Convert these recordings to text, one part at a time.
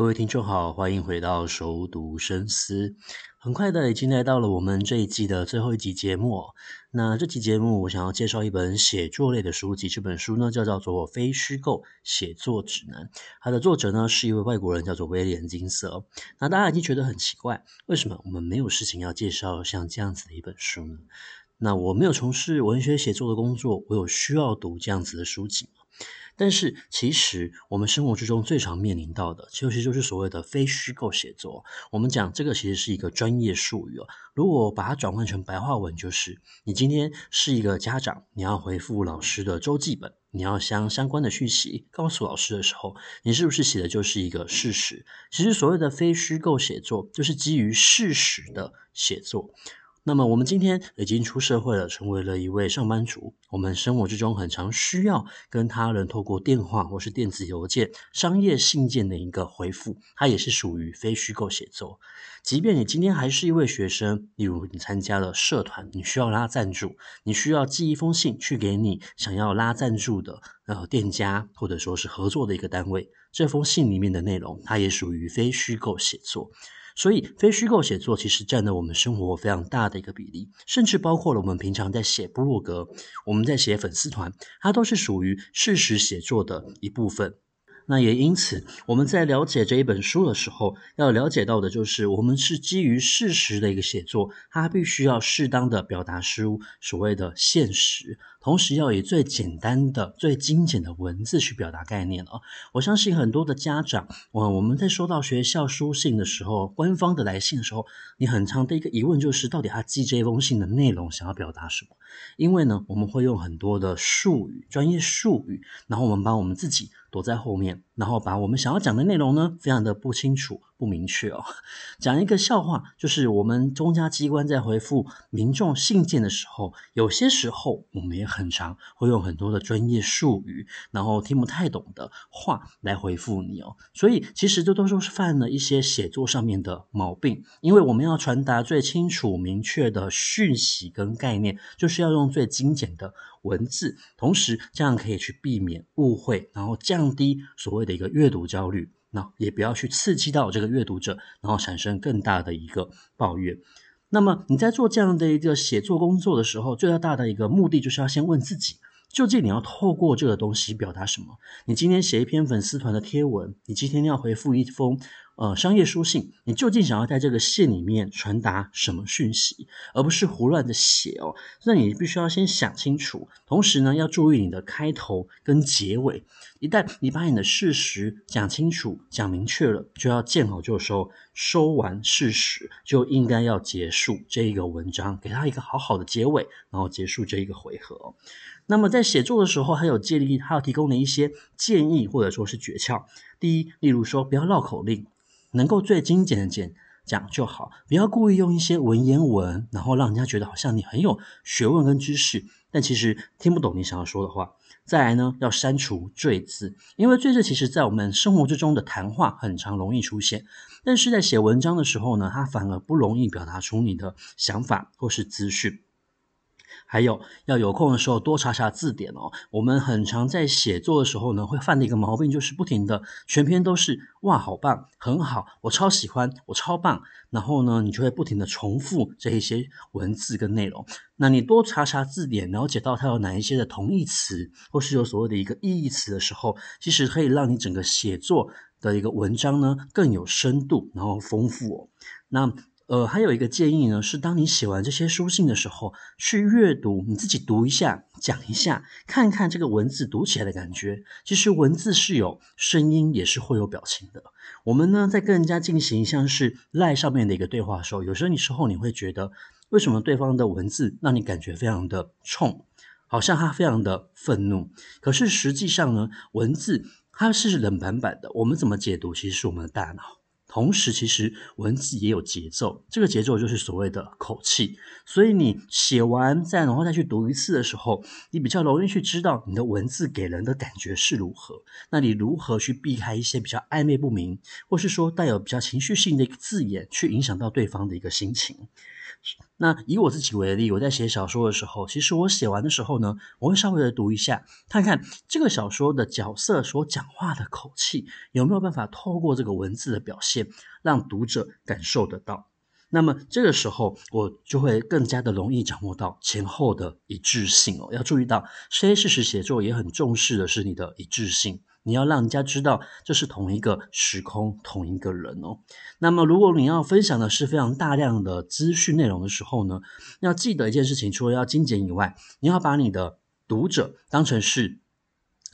各位听众好，欢迎回到熟读深思。很快的，已经来到了我们这一季的最后一集节目。那这期节目，我想要介绍一本写作类的书籍。这本书呢，叫做《非虚构写作指南》。它的作者呢，是一位外国人，叫做威廉金色。那大家已经觉得很奇怪，为什么我们没有事情要介绍像这样子的一本书呢？那我没有从事文学写作的工作，我有需要读这样子的书籍吗？但是，其实我们生活之中最常面临到的，其实就是所谓的非虚构写作。我们讲这个其实是一个专业术语哦。如果把它转换成白话文，就是你今天是一个家长，你要回复老师的周记本，你要将相关的讯息告诉老师的时候，你是不是写的就是一个事实？其实所谓的非虚构写作，就是基于事实的写作。那么我们今天已经出社会了，成为了一位上班族。我们生活之中很常需要跟他人透过电话或是电子邮件、商业信件的一个回复，它也是属于非虚构写作。即便你今天还是一位学生，例如你参加了社团，你需要拉赞助，你需要寄一封信去给你想要拉赞助的呃店家或者说是合作的一个单位，这封信里面的内容，它也属于非虚构写作。所以，非虚构写作其实占了我们生活非常大的一个比例，甚至包括了我们平常在写部落格，我们在写粉丝团，它都是属于事实写作的一部分。那也因此，我们在了解这一本书的时候，要了解到的就是，我们是基于事实的一个写作，它必须要适当的表达出所谓的现实，同时要以最简单的、最精简的文字去表达概念啊。我相信很多的家长，我我们在收到学校书信的时候，官方的来信的时候，你很常的一个疑问就是，到底他寄这封信的内容想要表达什么？因为呢，我们会用很多的术语、专业术语，然后我们把我们自己。躲在后面，然后把我们想要讲的内容呢，非常的不清楚。不明确哦，讲一个笑话，就是我们中家机关在回复民众信件的时候，有些时候我们也很常会用很多的专业术语，然后听不太懂的话来回复你哦。所以其实这都是犯了一些写作上面的毛病，因为我们要传达最清楚明确的讯息跟概念，就是要用最精简的文字，同时这样可以去避免误会，然后降低所谓的一个阅读焦虑。那也不要去刺激到这个阅读者，然后产生更大的一个抱怨。那么你在做这样的一个写作工作的时候，最大的一个目的就是要先问自己，究竟你要透过这个东西表达什么？你今天写一篇粉丝团的贴文，你今天要回复一封。呃，商业书信，你究竟想要在这个信里面传达什么讯息，而不是胡乱的写哦。那你必须要先想清楚，同时呢，要注意你的开头跟结尾。一旦你把你的事实讲清楚、讲明确了，就要见好就收，收完事实就应该要结束这一个文章，给它一个好好的结尾，然后结束这一个回合。那么在写作的时候，还有建议，还有提供的一些建议或者说是诀窍。第一，例如说，不要绕口令。能够最精简的讲讲就好，不要故意用一些文言文，然后让人家觉得好像你很有学问跟知识，但其实听不懂你想要说的话。再来呢，要删除赘字，因为赘字其实在我们生活之中的谈话很常容易出现，但是在写文章的时候呢，它反而不容易表达出你的想法或是资讯。还有要有空的时候多查查字典哦。我们很常在写作的时候呢，会犯的一个毛病就是不停的全篇都是哇，好棒，很好，我超喜欢，我超棒。然后呢，你就会不停的重复这一些文字跟内容。那你多查查字典，了解到它有哪一些的同义词，或是有所谓的一个意义词的时候，其实可以让你整个写作的一个文章呢更有深度，然后丰富哦。那。呃，还有一个建议呢，是当你写完这些书信的时候，去阅读，你自己读一下，讲一下，看看这个文字读起来的感觉。其实文字是有声音，也是会有表情的。我们呢，在跟人家进行像是 LINE 上面的一个对话的时候，有时候你时候你会觉得，为什么对方的文字让你感觉非常的冲，好像他非常的愤怒。可是实际上呢，文字它是冷板板的，我们怎么解读，其实是我们的大脑。同时，其实文字也有节奏，这个节奏就是所谓的口气。所以你写完再然后再去读一次的时候，你比较容易去知道你的文字给人的感觉是如何。那你如何去避开一些比较暧昧不明，或是说带有比较情绪性的字眼，去影响到对方的一个心情？那以我自己为例，我在写小说的时候，其实我写完的时候呢，我会稍微的读一下，看看这个小说的角色所讲话的口气有没有办法透过这个文字的表现，让读者感受得到。那么这个时候，我就会更加的容易掌握到前后的一致性哦。要注意到，写事实写作也很重视的是你的一致性。你要让人家知道这是同一个时空、同一个人哦。那么，如果你要分享的是非常大量的资讯内容的时候呢，要记得一件事情，除了要精简以外，你要把你的读者当成是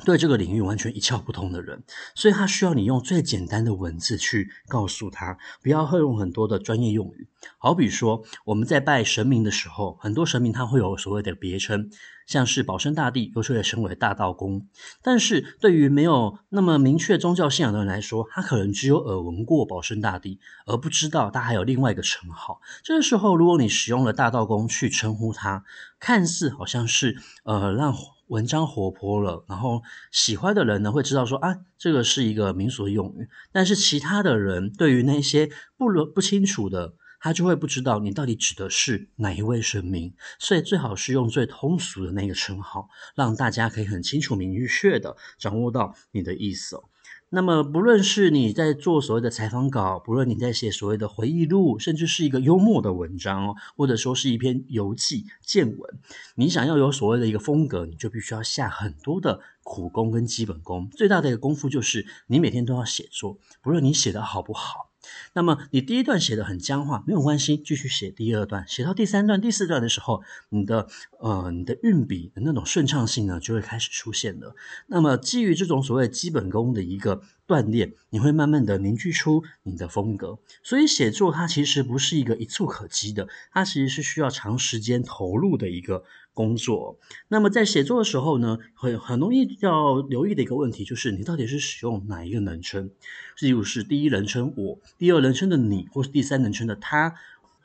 对这个领域完全一窍不通的人，所以他需要你用最简单的文字去告诉他，不要会用很多的专业用语。好比说，我们在拜神明的时候，很多神明他会有所谓的别称。像是保生大帝，有时候也称为大道公，但是对于没有那么明确宗教信仰的人来说，他可能只有耳闻过保生大帝，而不知道他还有另外一个称号。这个时候，如果你使用了大道公去称呼他，看似好像是呃让文章活泼了，然后喜欢的人呢会知道说啊，这个是一个民俗用语，但是其他的人对于那些不不清楚的。他就会不知道你到底指的是哪一位神明，所以最好是用最通俗的那个称号，让大家可以很清楚明确的掌握到你的意思哦。那么，不论是你在做所谓的采访稿，不论你在写所谓的回忆录，甚至是一个幽默的文章哦，或者说是一篇游记见闻，你想要有所谓的一个风格，你就必须要下很多的苦功跟基本功。最大的一个功夫就是你每天都要写作，不论你写得好不好。那么你第一段写得很僵化，没有关系，继续写第二段，写到第三段、第四段的时候，你的呃你的运笔的那种顺畅性呢就会开始出现了。那么基于这种所谓基本功的一个锻炼，你会慢慢的凝聚出你的风格。所以写作它其实不是一个一蹴可几的，它其实是需要长时间投入的一个。工作，那么在写作的时候呢，很很容易要留意的一个问题就是，你到底是使用哪一个人称？例如是第一人称我，第二人称的你，或是第三人称的他。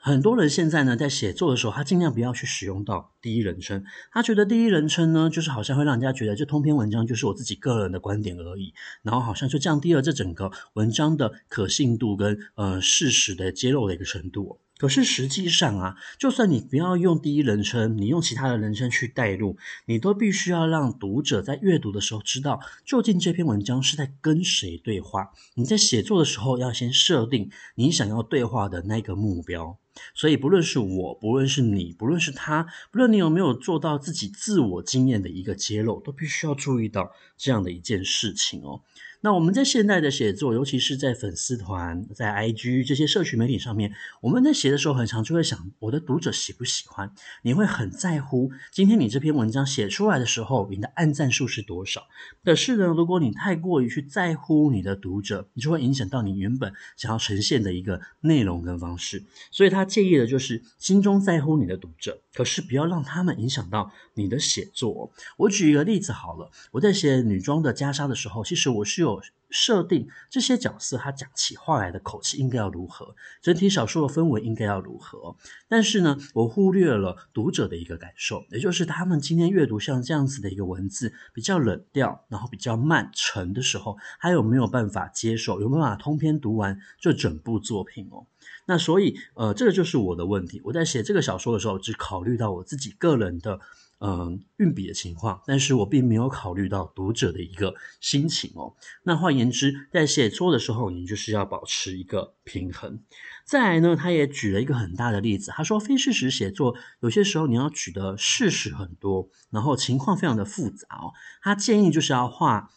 很多人现在呢，在写作的时候，他尽量不要去使用到第一人称，他觉得第一人称呢，就是好像会让人家觉得这通篇文章就是我自己个人的观点而已，然后好像就降低了这整个文章的可信度跟呃事实的揭露的一个程度。可是实际上啊，就算你不要用第一人称，你用其他的人称去带入，你都必须要让读者在阅读的时候知道，究竟这篇文章是在跟谁对话。你在写作的时候要先设定你想要对话的那个目标。所以，不论是我，不论是你，不论是他，不论你有没有做到自己自我经验的一个揭露，都必须要注意到这样的一件事情哦。那我们在现代的写作，尤其是在粉丝团、在 IG 这些社群媒体上面，我们在写的时候，很常就会想，我的读者喜不喜欢？你会很在乎今天你这篇文章写出来的时候，你的按赞数是多少？可是呢，如果你太过于去在乎你的读者，你就会影响到你原本想要呈现的一个内容跟方式。所以他建议的就是心中在乎你的读者，可是不要让他们影响到你的写作。我举一个例子好了，我在写女装的袈裟的时候，其实我是有。dos. 设定这些角色，他讲起话来的口气应该要如何，整体小说的氛围应该要如何。但是呢，我忽略了读者的一个感受，也就是他们今天阅读像这样子的一个文字，比较冷调，然后比较慢沉的时候，还有没有办法接受？有没有办法通篇读完这整部作品哦？那所以，呃，这个就是我的问题。我在写这个小说的时候，只考虑到我自己个人的。嗯，运笔的情况，但是我并没有考虑到读者的一个心情哦。那换言言之，在写作的时候，你就是要保持一个平衡。再来呢，他也举了一个很大的例子，他说非事实写作有些时候你要举的事实很多，然后情况非常的复杂哦。他建议就是要化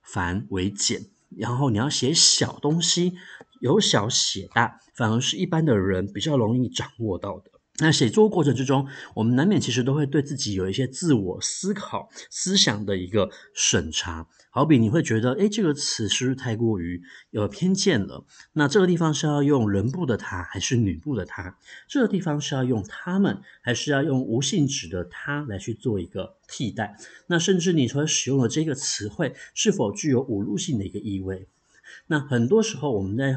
繁为简，然后你要写小东西，由小写大，反而是一般的人比较容易掌握到的。那写作过程之中，我们难免其实都会对自己有一些自我思考、思想的一个审查。好比你会觉得，诶，这个词是不是太过于有偏见了？那这个地方是要用人部的他，还是女部的他？这个地方是要用他们，还是要用无性质的他来去做一个替代？那甚至你所使用的这个词汇，是否具有侮辱性的一个意味？那很多时候我们在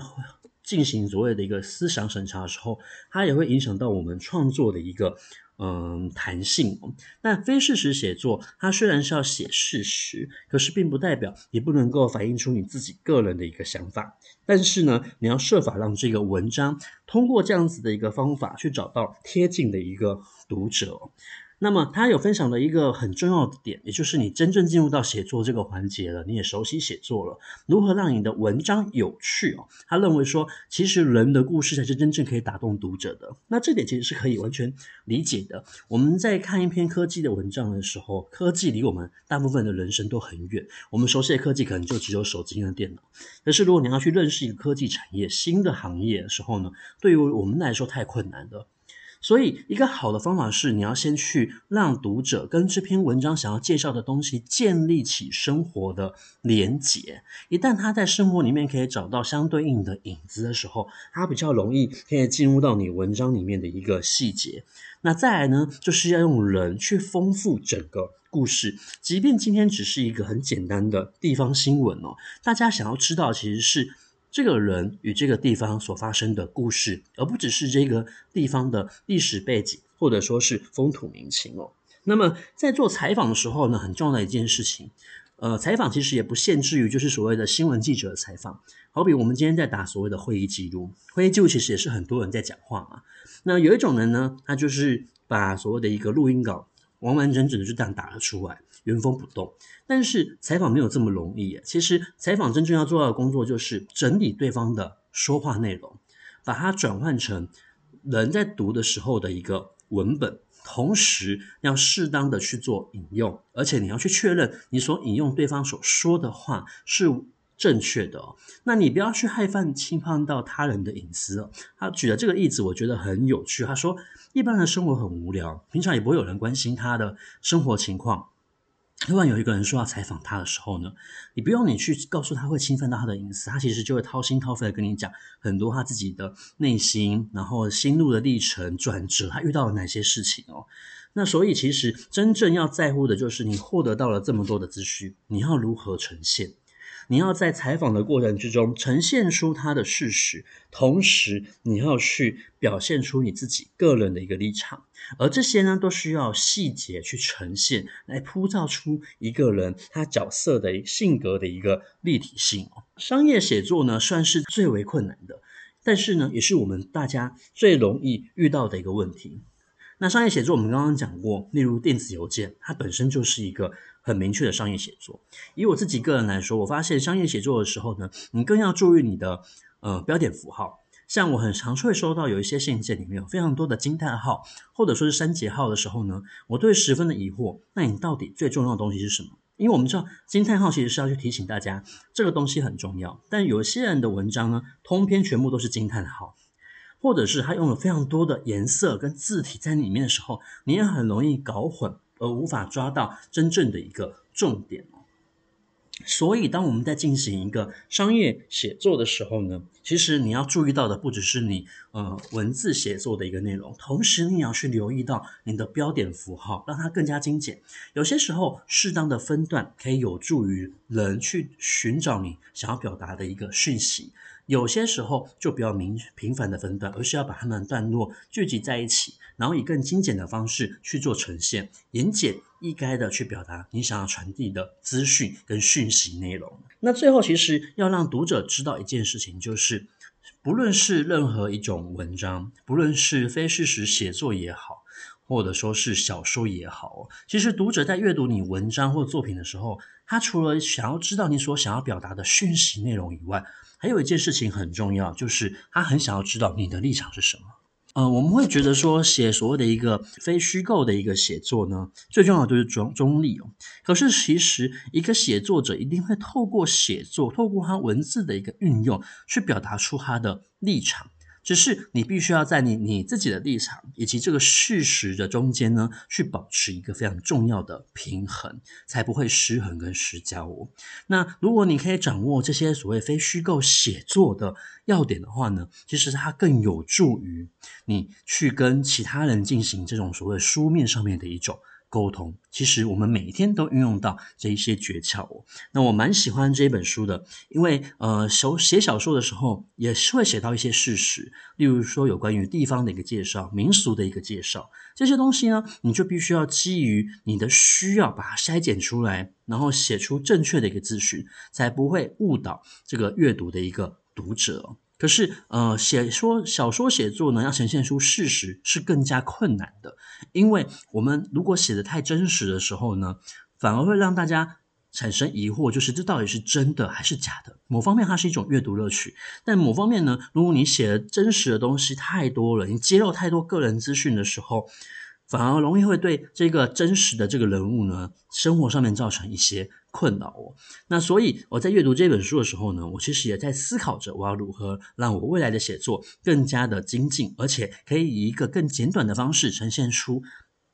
进行所谓的一个思想审查的时候，它也会影响到我们创作的一个。嗯，弹性。那非事实写作，它虽然是要写事实，可是并不代表你不能够反映出你自己个人的一个想法。但是呢，你要设法让这个文章通过这样子的一个方法，去找到贴近的一个读者。那么他有分享的一个很重要的点，也就是你真正进入到写作这个环节了，你也熟悉写作了，如何让你的文章有趣哦？他认为说，其实人的故事才是真正可以打动读者的。那这点其实是可以完全理解的。我们在看一篇科技的文章的时候，科技离我们大部分的人生都很远。我们熟悉的科技可能就只有手机和电脑。可是如果你要去认识一个科技产业、新的行业的时候呢，对于我们来说太困难了。所以，一个好的方法是，你要先去让读者跟这篇文章想要介绍的东西建立起生活的连结。一旦他在生活里面可以找到相对应的影子的时候，他比较容易可以进入到你文章里面的一个细节。那再来呢，就是要用人去丰富整个故事。即便今天只是一个很简单的地方新闻哦，大家想要知道其实是。这个人与这个地方所发生的故事，而不只是这个地方的历史背景，或者说是风土民情哦。那么在做采访的时候呢，很重要的一件事情，呃，采访其实也不限制于就是所谓的新闻记者的采访，好比我们今天在打所谓的会议记录，会议记录其实也是很多人在讲话嘛。那有一种人呢，他就是把所谓的一个录音稿完完整整的就这样打了出来。原封不动，但是采访没有这么容易。其实采访真正要做到的工作，就是整理对方的说话内容，把它转换成人在读的时候的一个文本，同时要适当的去做引用，而且你要去确认你所引用对方所说的话是正确的。那你不要去害怕侵犯到他人的隐私。他举的这个例子，我觉得很有趣。他说，一般人生活很无聊，平常也不会有人关心他的生活情况。突然有一个人说要采访他的时候呢，你不用你去告诉他会侵犯到他的隐私，他其实就会掏心掏肺的跟你讲很多他自己的内心，然后心路的历程、转折，他遇到了哪些事情哦。那所以其实真正要在乎的就是你获得到了这么多的资讯，你要如何呈现？你要在采访的过程之中呈现出他的事实，同时你要去表现出你自己个人的一个立场，而这些呢，都需要细节去呈现，来铺造出一个人他角色的性格的一个立体性哦。商业写作呢，算是最为困难的，但是呢，也是我们大家最容易遇到的一个问题。那商业写作我们刚刚讲过，例如电子邮件，它本身就是一个。很明确的商业写作。以我自己个人来说，我发现商业写作的时候呢，你更要注意你的呃标点符号。像我很常会收到有一些信件里面有非常多的惊叹号，或者说是三节号的时候呢，我都会十分的疑惑。那你到底最重要的东西是什么？因为我们知道惊叹号其实是要去提醒大家这个东西很重要。但有些人的文章呢，通篇全部都是惊叹号，或者是它用了非常多的颜色跟字体在里面的时候，你也很容易搞混。而无法抓到真正的一个重点。所以当我们在进行一个商业写作的时候呢，其实你要注意到的不只是你呃文字写作的一个内容，同时你要去留意到你的标点符号，让它更加精简。有些时候适当的分段可以有助于人去寻找你想要表达的一个讯息。有些时候就不要明频繁的分段，而是要把它们段落聚集在一起，然后以更精简的方式去做呈现，言简意赅的去表达你想要传递的资讯跟讯息内容。那最后，其实要让读者知道一件事情，就是不论是任何一种文章，不论是非事实写作也好，或者说是小说也好，其实读者在阅读你文章或作品的时候，他除了想要知道你所想要表达的讯息内容以外，还有一件事情很重要，就是他很想要知道你的立场是什么。呃，我们会觉得说，写所谓的一个非虚构的一个写作呢，最重要的就是中中立哦。可是其实一个写作者一定会透过写作，透过他文字的一个运用，去表达出他的立场。只是你必须要在你你自己的立场以及这个事实的中间呢，去保持一个非常重要的平衡，才不会失衡跟失焦哦。那如果你可以掌握这些所谓非虚构写作的要点的话呢，其实它更有助于你去跟其他人进行这种所谓书面上面的一种沟通。其实我们每一天都运用到这一些诀窍哦。那我蛮喜欢这本书的，因为呃，手写小说的时候也是会写到一些事实，例如说有关于地方的一个介绍、民俗的一个介绍，这些东西呢，你就必须要基于你的需要把它筛减出来，然后写出正确的一个资讯，才不会误导这个阅读的一个读者。可是，呃，写说小说写作呢，要呈现出事实是更加困难的，因为我们如果写得太真实的时候呢，反而会让大家产生疑惑，就是这到底是真的还是假的？某方面它是一种阅读乐趣，但某方面呢，如果你写的真实的东西太多了，你揭露太多个人资讯的时候，反而容易会对这个真实的这个人物呢，生活上面造成一些困扰哦。那所以我在阅读这本书的时候呢，我其实也在思考着，我要如何让我未来的写作更加的精进，而且可以以一个更简短的方式呈现出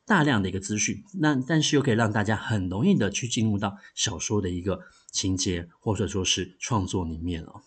大量的一个资讯。那但是又可以让大家很容易的去进入到小说的一个情节，或者说是创作里面哦。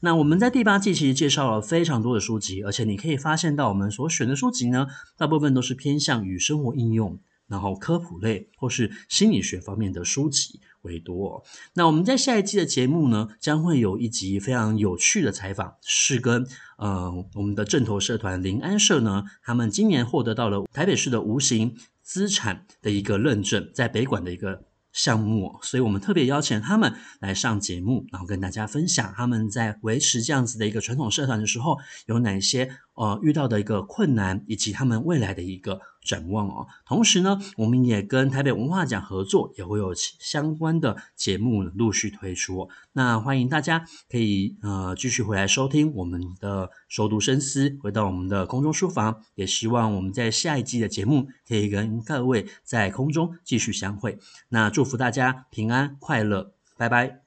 那我们在第八季其实介绍了非常多的书籍，而且你可以发现到我们所选的书籍呢，大部分都是偏向于生活应用。然后科普类或是心理学方面的书籍为多。那我们在下一季的节目呢，将会有一集非常有趣的采访，是跟呃我们的正头社团林安社呢，他们今年获得到了台北市的无形资产的一个认证，在北馆的一个。项目，所以我们特别邀请他们来上节目，然后跟大家分享他们在维持这样子的一个传统社团的时候有哪些呃遇到的一个困难，以及他们未来的一个展望哦。同时呢，我们也跟台北文化奖合作，也会有相关的节目陆续推出。那欢迎大家可以呃继续回来收听我们的熟读深思，回到我们的空中书房。也希望我们在下一季的节目可以跟各位在空中继续相会。那祝福大家平安快乐，拜拜。